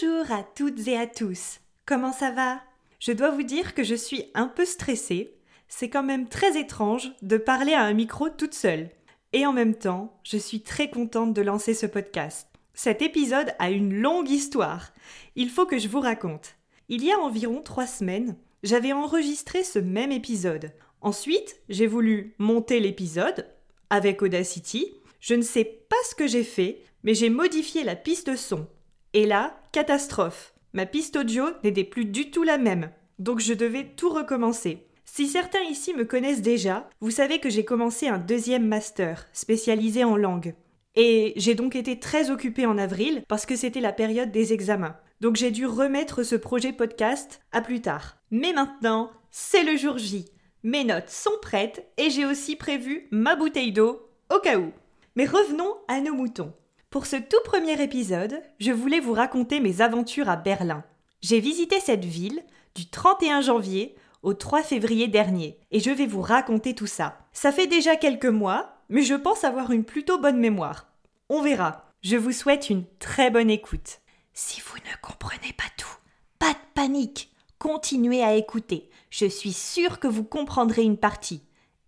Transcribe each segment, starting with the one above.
Bonjour à toutes et à tous. Comment ça va? Je dois vous dire que je suis un peu stressée. C'est quand même très étrange de parler à un micro toute seule. Et en même temps, je suis très contente de lancer ce podcast. Cet épisode a une longue histoire. Il faut que je vous raconte. Il y a environ trois semaines, j'avais enregistré ce même épisode. Ensuite, j'ai voulu monter l'épisode avec Audacity. Je ne sais pas ce que j'ai fait, mais j'ai modifié la piste son et là, catastrophe. Ma piste audio n'était plus du tout la même, donc je devais tout recommencer. Si certains ici me connaissent déjà, vous savez que j'ai commencé un deuxième master, spécialisé en langue. Et j'ai donc été très occupée en avril parce que c'était la période des examens. Donc j'ai dû remettre ce projet podcast à plus tard. Mais maintenant, c'est le jour J. Mes notes sont prêtes et j'ai aussi prévu ma bouteille d'eau au cas où. Mais revenons à nos moutons. Pour ce tout premier épisode, je voulais vous raconter mes aventures à Berlin. J'ai visité cette ville du 31 janvier au 3 février dernier, et je vais vous raconter tout ça. Ça fait déjà quelques mois, mais je pense avoir une plutôt bonne mémoire. On verra. Je vous souhaite une très bonne écoute. Si vous ne comprenez pas tout, pas de panique. Continuez à écouter. Je suis sûre que vous comprendrez une partie.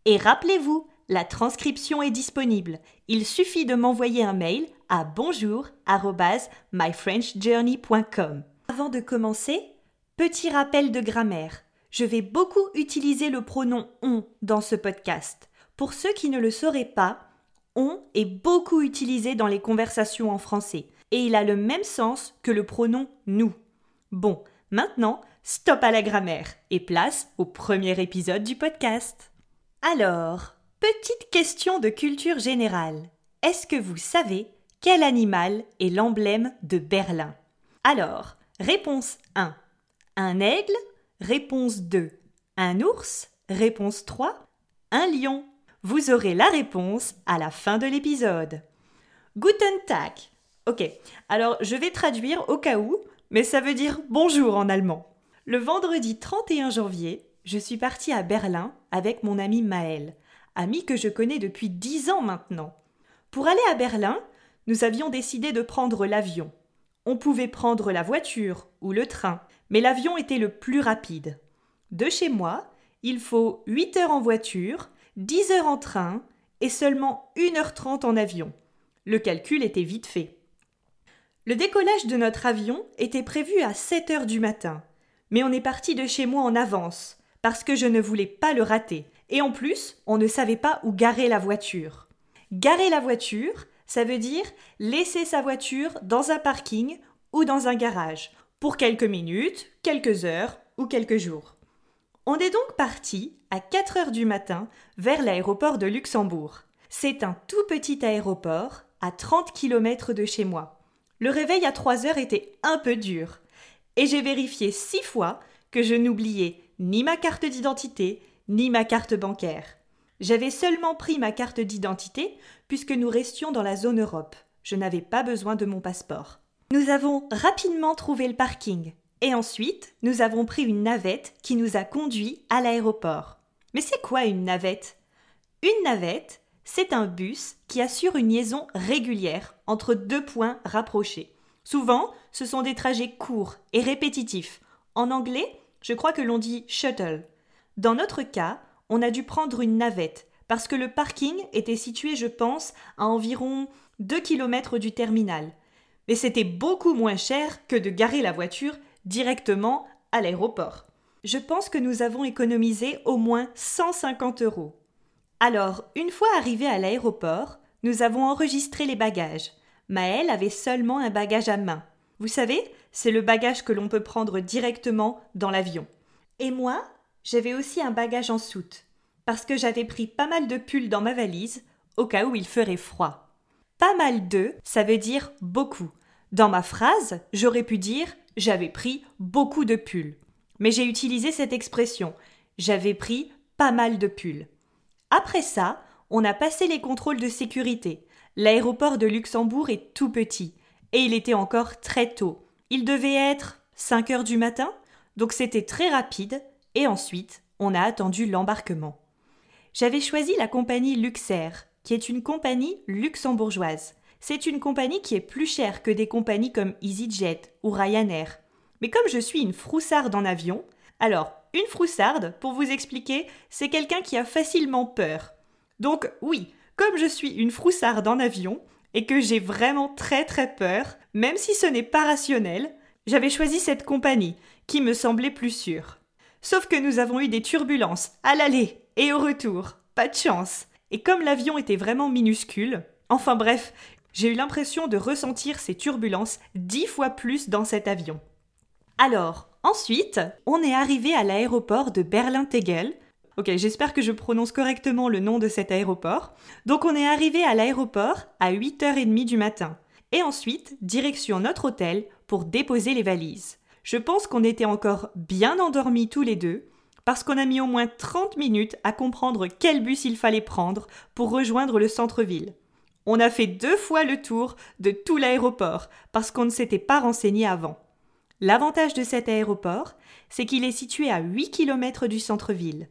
Et rappelez-vous, la transcription est disponible. Il suffit de m'envoyer un mail à bonjour@myfrenchjourney.com. Avant de commencer, petit rappel de grammaire. Je vais beaucoup utiliser le pronom on dans ce podcast. Pour ceux qui ne le sauraient pas, on est beaucoup utilisé dans les conversations en français et il a le même sens que le pronom nous. Bon, maintenant, stop à la grammaire et place au premier épisode du podcast. Alors, Petite question de culture générale. Est-ce que vous savez quel animal est l'emblème de Berlin? Alors, réponse 1. Un aigle? Réponse 2. Un ours? Réponse 3. Un lion? Vous aurez la réponse à la fin de l'épisode. Guten Tag. Ok, alors je vais traduire au cas où, mais ça veut dire bonjour en allemand. Le vendredi 31 janvier, je suis partie à Berlin avec mon ami Maël ami que je connais depuis dix ans maintenant. Pour aller à Berlin, nous avions décidé de prendre l'avion. On pouvait prendre la voiture ou le train, mais l'avion était le plus rapide. De chez moi, il faut 8 heures en voiture, 10 heures en train et seulement 1 heure 30 en avion. Le calcul était vite fait. Le décollage de notre avion était prévu à 7 heures du matin, mais on est parti de chez moi en avance, parce que je ne voulais pas le rater, et en plus, on ne savait pas où garer la voiture. Garer la voiture, ça veut dire laisser sa voiture dans un parking ou dans un garage, pour quelques minutes, quelques heures ou quelques jours. On est donc parti à 4 heures du matin vers l'aéroport de Luxembourg. C'est un tout petit aéroport à 30 km de chez moi. Le réveil à 3 heures était un peu dur. Et j'ai vérifié six fois que je n'oubliais ni ma carte d'identité, ni ma carte bancaire. J'avais seulement pris ma carte d'identité puisque nous restions dans la zone Europe. Je n'avais pas besoin de mon passeport. Nous avons rapidement trouvé le parking et ensuite nous avons pris une navette qui nous a conduits à l'aéroport. Mais c'est quoi une navette? Une navette, c'est un bus qui assure une liaison régulière entre deux points rapprochés. Souvent, ce sont des trajets courts et répétitifs. En anglais, je crois que l'on dit shuttle. Dans notre cas, on a dû prendre une navette parce que le parking était situé, je pense, à environ 2 km du terminal. Mais c'était beaucoup moins cher que de garer la voiture directement à l'aéroport. Je pense que nous avons économisé au moins 150 euros. Alors, une fois arrivés à l'aéroport, nous avons enregistré les bagages. Maëlle avait seulement un bagage à main. Vous savez, c'est le bagage que l'on peut prendre directement dans l'avion. Et moi, j'avais aussi un bagage en soute, parce que j'avais pris pas mal de pulls dans ma valise, au cas où il ferait froid. Pas mal de, ça veut dire beaucoup. Dans ma phrase, j'aurais pu dire j'avais pris beaucoup de pulls. Mais j'ai utilisé cette expression j'avais pris pas mal de pulls. Après ça, on a passé les contrôles de sécurité. L'aéroport de Luxembourg est tout petit, et il était encore très tôt. Il devait être 5 heures du matin, donc c'était très rapide, et ensuite, on a attendu l'embarquement. J'avais choisi la compagnie Luxair, qui est une compagnie luxembourgeoise. C'est une compagnie qui est plus chère que des compagnies comme EasyJet ou Ryanair. Mais comme je suis une froussarde en avion, alors une froussarde, pour vous expliquer, c'est quelqu'un qui a facilement peur. Donc oui, comme je suis une froussarde en avion, et que j'ai vraiment très très peur, même si ce n'est pas rationnel, j'avais choisi cette compagnie, qui me semblait plus sûre. Sauf que nous avons eu des turbulences à l'aller et au retour. Pas de chance. Et comme l'avion était vraiment minuscule, enfin bref, j'ai eu l'impression de ressentir ces turbulences dix fois plus dans cet avion. Alors, ensuite, on est arrivé à l'aéroport de Berlin-Tegel. Ok, j'espère que je prononce correctement le nom de cet aéroport. Donc on est arrivé à l'aéroport à 8h30 du matin. Et ensuite, direction notre hôtel pour déposer les valises. Je pense qu'on était encore bien endormis tous les deux, parce qu'on a mis au moins 30 minutes à comprendre quel bus il fallait prendre pour rejoindre le centre-ville. On a fait deux fois le tour de tout l'aéroport parce qu'on ne s'était pas renseigné avant. L'avantage de cet aéroport, c'est qu'il est situé à 8 km du centre-ville.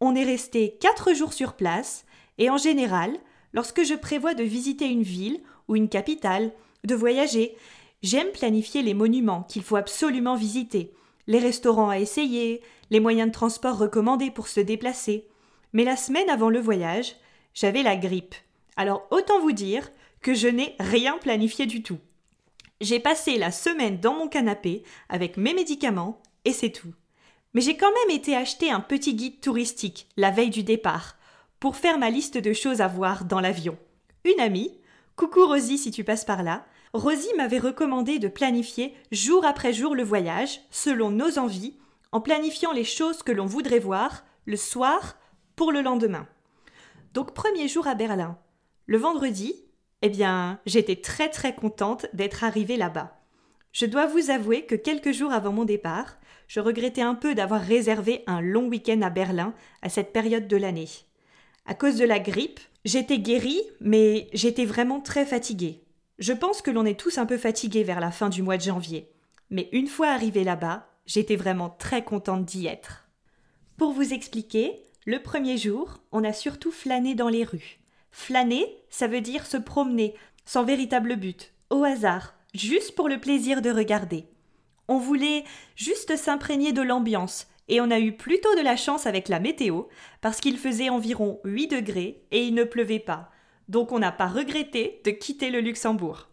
On est resté 4 jours sur place et en général, lorsque je prévois de visiter une ville ou une capitale, de voyager, j'aime planifier les monuments qu'il faut absolument visiter, les restaurants à essayer, les moyens de transport recommandés pour se déplacer. Mais la semaine avant le voyage, j'avais la grippe. Alors autant vous dire que je n'ai rien planifié du tout. J'ai passé la semaine dans mon canapé avec mes médicaments et c'est tout. Mais j'ai quand même été acheter un petit guide touristique la veille du départ pour faire ma liste de choses à voir dans l'avion. Une amie, coucou Rosie si tu passes par là, Rosie m'avait recommandé de planifier jour après jour le voyage, selon nos envies, en planifiant les choses que l'on voudrait voir le soir pour le lendemain. Donc premier jour à Berlin. Le vendredi, eh bien, j'étais très très contente d'être arrivée là-bas. Je dois vous avouer que quelques jours avant mon départ, je regrettais un peu d'avoir réservé un long week-end à Berlin à cette période de l'année. À cause de la grippe, j'étais guérie, mais j'étais vraiment très fatiguée. Je pense que l'on est tous un peu fatigués vers la fin du mois de janvier. Mais une fois arrivée là-bas, j'étais vraiment très contente d'y être. Pour vous expliquer, le premier jour, on a surtout flâné dans les rues. Flâner, ça veut dire se promener, sans véritable but, au hasard, juste pour le plaisir de regarder. On voulait juste s'imprégner de l'ambiance, et on a eu plutôt de la chance avec la météo, parce qu'il faisait environ 8 degrés et il ne pleuvait pas, donc on n'a pas regretté de quitter le Luxembourg.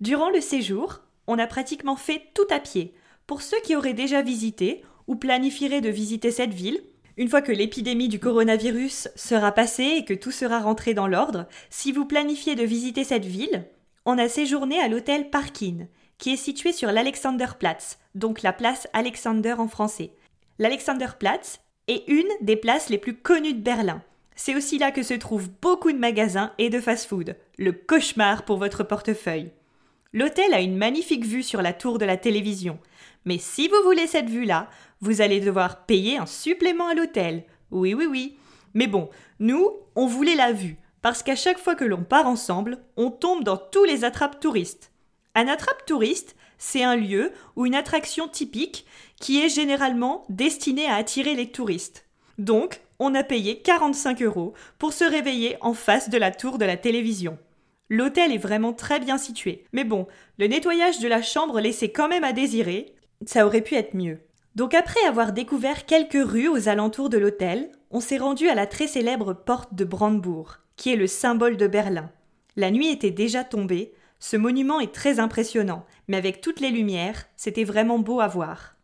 Durant le séjour, on a pratiquement fait tout à pied. Pour ceux qui auraient déjà visité ou planifieraient de visiter cette ville, une fois que l'épidémie du coronavirus sera passée et que tout sera rentré dans l'ordre, si vous planifiez de visiter cette ville, on a séjourné à l'hôtel Parkin, qui est situé sur l'Alexanderplatz, donc la place Alexander en français. L'Alexanderplatz est une des places les plus connues de Berlin. C'est aussi là que se trouvent beaucoup de magasins et de fast-food. Le cauchemar pour votre portefeuille. L'hôtel a une magnifique vue sur la tour de la télévision. Mais si vous voulez cette vue-là, vous allez devoir payer un supplément à l'hôtel. Oui, oui, oui. Mais bon, nous, on voulait la vue, parce qu'à chaque fois que l'on part ensemble, on tombe dans tous les attrapes touristes. Un attrape touriste, c'est un lieu ou une attraction typique qui est généralement destinée à attirer les touristes. Donc, on a payé 45 euros pour se réveiller en face de la tour de la télévision. L'hôtel est vraiment très bien situé. Mais bon, le nettoyage de la chambre laissait quand même à désirer. Ça aurait pu être mieux. Donc après avoir découvert quelques rues aux alentours de l'hôtel, on s'est rendu à la très célèbre porte de Brandebourg, qui est le symbole de Berlin. La nuit était déjà tombée, ce monument est très impressionnant, mais avec toutes les lumières, c'était vraiment beau à voir.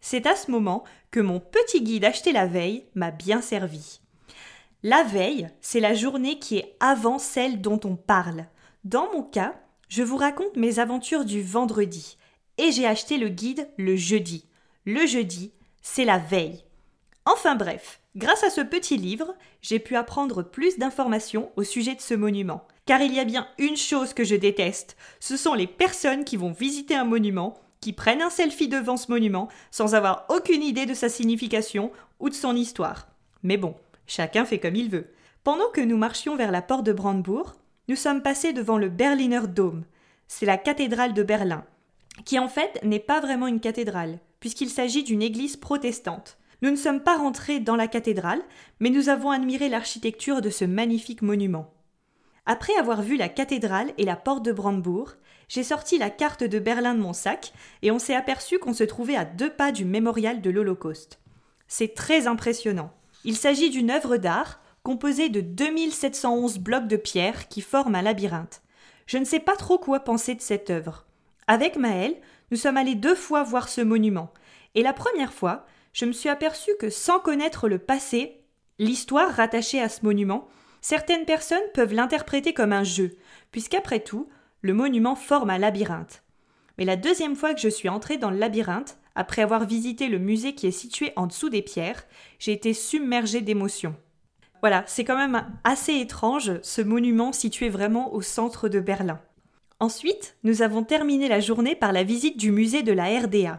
C'est à ce moment que mon petit guide acheté la veille m'a bien servi. La veille, c'est la journée qui est avant celle dont on parle. Dans mon cas, je vous raconte mes aventures du vendredi, et j'ai acheté le guide le jeudi. Le jeudi, c'est la veille. Enfin bref, grâce à ce petit livre, j'ai pu apprendre plus d'informations au sujet de ce monument. Car il y a bien une chose que je déteste, ce sont les personnes qui vont visiter un monument, qui prennent un selfie devant ce monument sans avoir aucune idée de sa signification ou de son histoire. Mais bon, chacun fait comme il veut. Pendant que nous marchions vers la porte de Brandebourg, nous sommes passés devant le Berliner Dom. C'est la cathédrale de Berlin, qui en fait n'est pas vraiment une cathédrale, puisqu'il s'agit d'une église protestante. Nous ne sommes pas rentrés dans la cathédrale, mais nous avons admiré l'architecture de ce magnifique monument. Après avoir vu la cathédrale et la porte de Brandebourg, j'ai sorti la carte de Berlin de mon sac et on s'est aperçu qu'on se trouvait à deux pas du mémorial de l'Holocauste. C'est très impressionnant. Il s'agit d'une œuvre d'art composée de 2711 blocs de pierre qui forment un labyrinthe. Je ne sais pas trop quoi penser de cette œuvre. Avec Maël, nous sommes allés deux fois voir ce monument, et la première fois, je me suis aperçu que sans connaître le passé, l'histoire rattachée à ce monument, certaines personnes peuvent l'interpréter comme un jeu, puisqu'après tout, le monument forme un labyrinthe. Mais la deuxième fois que je suis entrée dans le labyrinthe, après avoir visité le musée qui est situé en dessous des pierres, j'ai été submergée d'émotions. Voilà, c'est quand même assez étrange, ce monument situé vraiment au centre de Berlin. Ensuite, nous avons terminé la journée par la visite du musée de la RDA.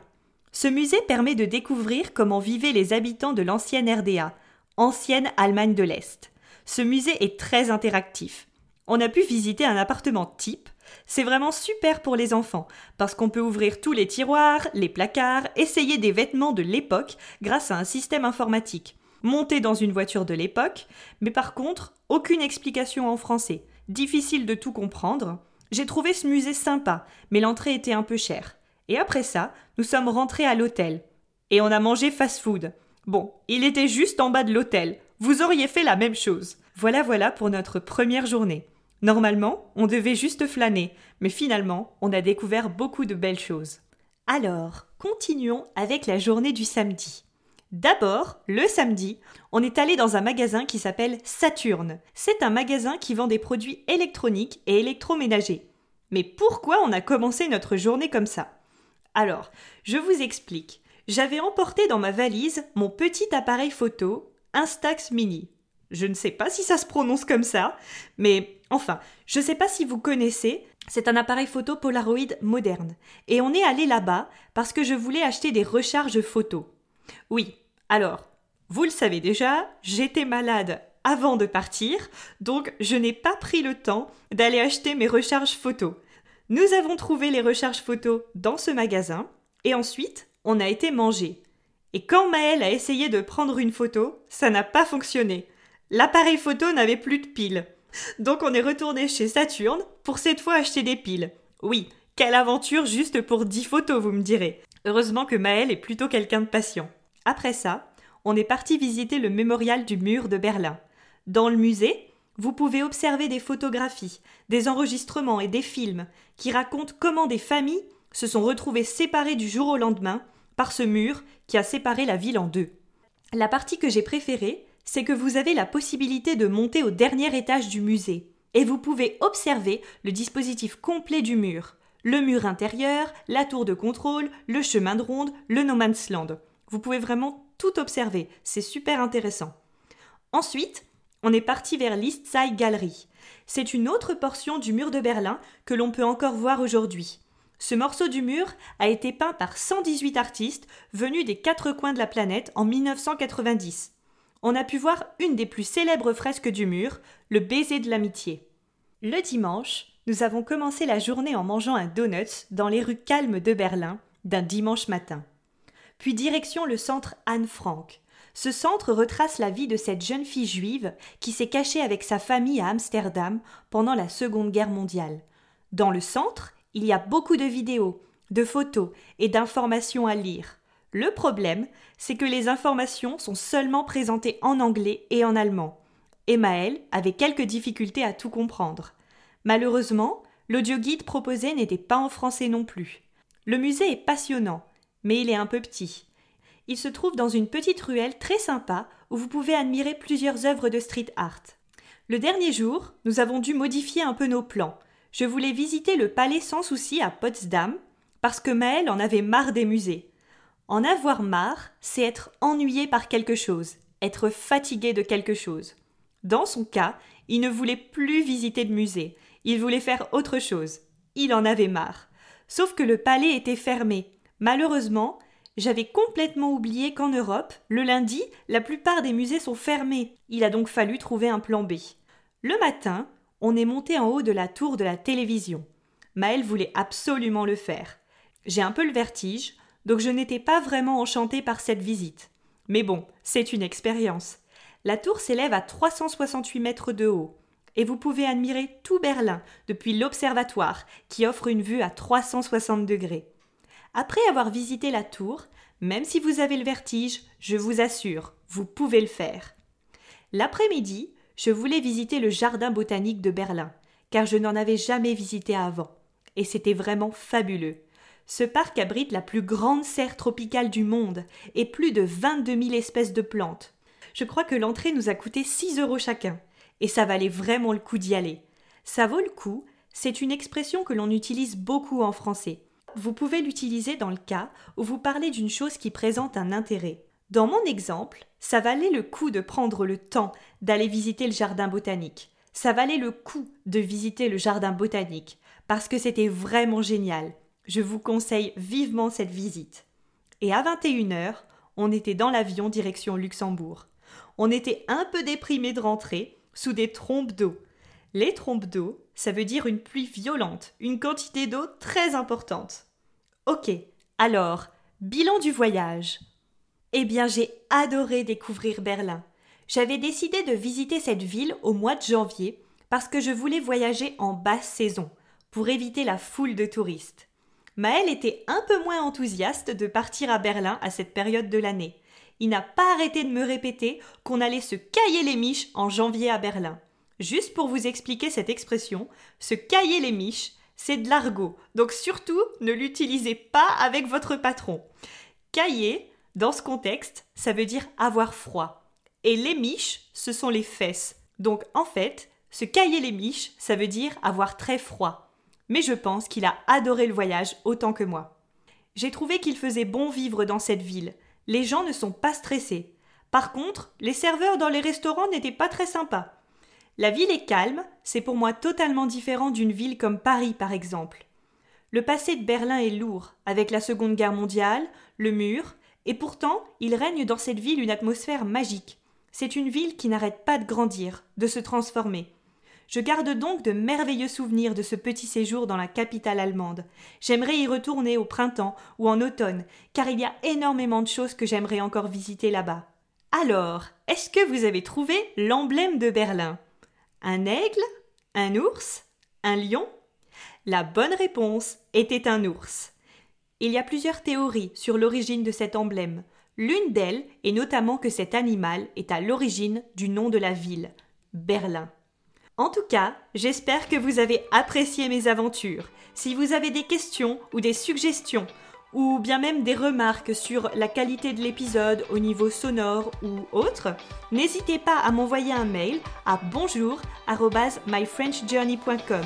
Ce musée permet de découvrir comment vivaient les habitants de l'ancienne RDA, ancienne Allemagne de l'Est. Ce musée est très interactif. On a pu visiter un appartement type. C'est vraiment super pour les enfants, parce qu'on peut ouvrir tous les tiroirs, les placards, essayer des vêtements de l'époque grâce à un système informatique. Monter dans une voiture de l'époque, mais par contre, aucune explication en français. Difficile de tout comprendre. J'ai trouvé ce musée sympa, mais l'entrée était un peu chère. Et après ça, nous sommes rentrés à l'hôtel. Et on a mangé fast-food. Bon, il était juste en bas de l'hôtel. Vous auriez fait la même chose. Voilà voilà pour notre première journée. Normalement, on devait juste flâner, mais finalement, on a découvert beaucoup de belles choses. Alors, continuons avec la journée du samedi. D'abord, le samedi, on est allé dans un magasin qui s'appelle Saturne. C'est un magasin qui vend des produits électroniques et électroménagers. Mais pourquoi on a commencé notre journée comme ça? Alors, je vous explique. J'avais emporté dans ma valise mon petit appareil photo Instax Mini. Je ne sais pas si ça se prononce comme ça, mais enfin, je ne sais pas si vous connaissez, c'est un appareil photo Polaroid moderne. Et on est allé là-bas parce que je voulais acheter des recharges photo. Oui, alors, vous le savez déjà, j'étais malade avant de partir, donc je n'ai pas pris le temps d'aller acheter mes recharges photo. Nous avons trouvé les recharges photos dans ce magasin et ensuite on a été manger. Et quand Maëlle a essayé de prendre une photo, ça n'a pas fonctionné. L'appareil photo n'avait plus de piles. Donc on est retourné chez Saturne pour cette fois acheter des piles. Oui, quelle aventure juste pour 10 photos, vous me direz. Heureusement que Maëlle est plutôt quelqu'un de patient. Après ça, on est parti visiter le mémorial du mur de Berlin. Dans le musée, vous pouvez observer des photographies, des enregistrements et des films qui racontent comment des familles se sont retrouvées séparées du jour au lendemain par ce mur qui a séparé la ville en deux. La partie que j'ai préférée, c'est que vous avez la possibilité de monter au dernier étage du musée et vous pouvez observer le dispositif complet du mur, le mur intérieur, la tour de contrôle, le chemin de ronde, le no man's land. Vous pouvez vraiment tout observer, c'est super intéressant. Ensuite, on est parti vers l'East Side Gallery. C'est une autre portion du mur de Berlin que l'on peut encore voir aujourd'hui. Ce morceau du mur a été peint par 118 artistes venus des quatre coins de la planète en 1990. On a pu voir une des plus célèbres fresques du mur, le baiser de l'amitié. Le dimanche, nous avons commencé la journée en mangeant un donut dans les rues calmes de Berlin d'un dimanche matin. Puis direction le centre Anne Frank, ce centre retrace la vie de cette jeune fille juive qui s'est cachée avec sa famille à Amsterdam pendant la Seconde Guerre mondiale. Dans le centre, il y a beaucoup de vidéos, de photos et d'informations à lire. Le problème, c'est que les informations sont seulement présentées en anglais et en allemand. Emmaël avait quelques difficultés à tout comprendre. Malheureusement, l'audioguide proposé n'était pas en français non plus. Le musée est passionnant, mais il est un peu petit. Il se trouve dans une petite ruelle très sympa où vous pouvez admirer plusieurs œuvres de street art. Le dernier jour, nous avons dû modifier un peu nos plans. Je voulais visiter le palais sans souci à Potsdam, parce que Maël en avait marre des musées. En avoir marre, c'est être ennuyé par quelque chose, être fatigué de quelque chose. Dans son cas, il ne voulait plus visiter de musée, il voulait faire autre chose. Il en avait marre. Sauf que le palais était fermé. Malheureusement, j'avais complètement oublié qu'en Europe, le lundi, la plupart des musées sont fermés. Il a donc fallu trouver un plan B. Le matin, on est monté en haut de la tour de la télévision. Maëlle voulait absolument le faire. J'ai un peu le vertige, donc je n'étais pas vraiment enchantée par cette visite. Mais bon, c'est une expérience. La tour s'élève à 368 mètres de haut et vous pouvez admirer tout Berlin depuis l'observatoire qui offre une vue à 360 degrés. Après avoir visité la tour, même si vous avez le vertige, je vous assure, vous pouvez le faire. L'après-midi, je voulais visiter le jardin botanique de Berlin, car je n'en avais jamais visité avant, et c'était vraiment fabuleux. Ce parc abrite la plus grande serre tropicale du monde et plus de 22 000 espèces de plantes. Je crois que l'entrée nous a coûté 6 euros chacun et ça valait vraiment le coup d'y aller. Ça vaut le coup, c'est une expression que l'on utilise beaucoup en français. Vous pouvez l'utiliser dans le cas où vous parlez d'une chose qui présente un intérêt. Dans mon exemple, ça valait le coup de prendre le temps d'aller visiter le jardin botanique. Ça valait le coup de visiter le jardin botanique, parce que c'était vraiment génial. Je vous conseille vivement cette visite. Et à 21h, on était dans l'avion direction Luxembourg. On était un peu déprimé de rentrer, sous des trompes d'eau. Les trompes d'eau, ça veut dire une pluie violente, une quantité d'eau très importante. Ok, alors, bilan du voyage. Eh bien, j'ai adoré découvrir Berlin. J'avais décidé de visiter cette ville au mois de janvier parce que je voulais voyager en basse saison, pour éviter la foule de touristes. Maël était un peu moins enthousiaste de partir à Berlin à cette période de l'année il n'a pas arrêté de me répéter qu'on allait se cailler les miches en janvier à Berlin. Juste pour vous expliquer cette expression, se cailler les miches, c'est de l'argot, donc surtout ne l'utilisez pas avec votre patron. Cailler, dans ce contexte, ça veut dire avoir froid. Et les miches, ce sont les fesses. Donc en fait, se cailler les miches, ça veut dire avoir très froid. Mais je pense qu'il a adoré le voyage autant que moi. J'ai trouvé qu'il faisait bon vivre dans cette ville les gens ne sont pas stressés. Par contre, les serveurs dans les restaurants n'étaient pas très sympas. La ville est calme, c'est pour moi totalement différent d'une ville comme Paris par exemple. Le passé de Berlin est lourd, avec la Seconde Guerre mondiale, le mur, et pourtant il règne dans cette ville une atmosphère magique. C'est une ville qui n'arrête pas de grandir, de se transformer. Je garde donc de merveilleux souvenirs de ce petit séjour dans la capitale allemande. J'aimerais y retourner au printemps ou en automne, car il y a énormément de choses que j'aimerais encore visiter là-bas. Alors, est-ce que vous avez trouvé l'emblème de Berlin? Un aigle? Un ours? Un lion? La bonne réponse était un ours. Il y a plusieurs théories sur l'origine de cet emblème. L'une d'elles est notamment que cet animal est à l'origine du nom de la ville, Berlin. En tout cas, j'espère que vous avez apprécié mes aventures. Si vous avez des questions ou des suggestions, ou bien même des remarques sur la qualité de l'épisode au niveau sonore ou autre, n'hésitez pas à m'envoyer un mail à bonjour@myfrenchjourney.com.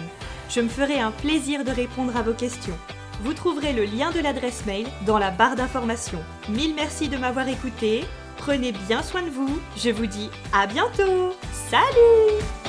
Je me ferai un plaisir de répondre à vos questions. Vous trouverez le lien de l'adresse mail dans la barre d'information. Mille merci de m'avoir écouté. Prenez bien soin de vous. Je vous dis à bientôt. Salut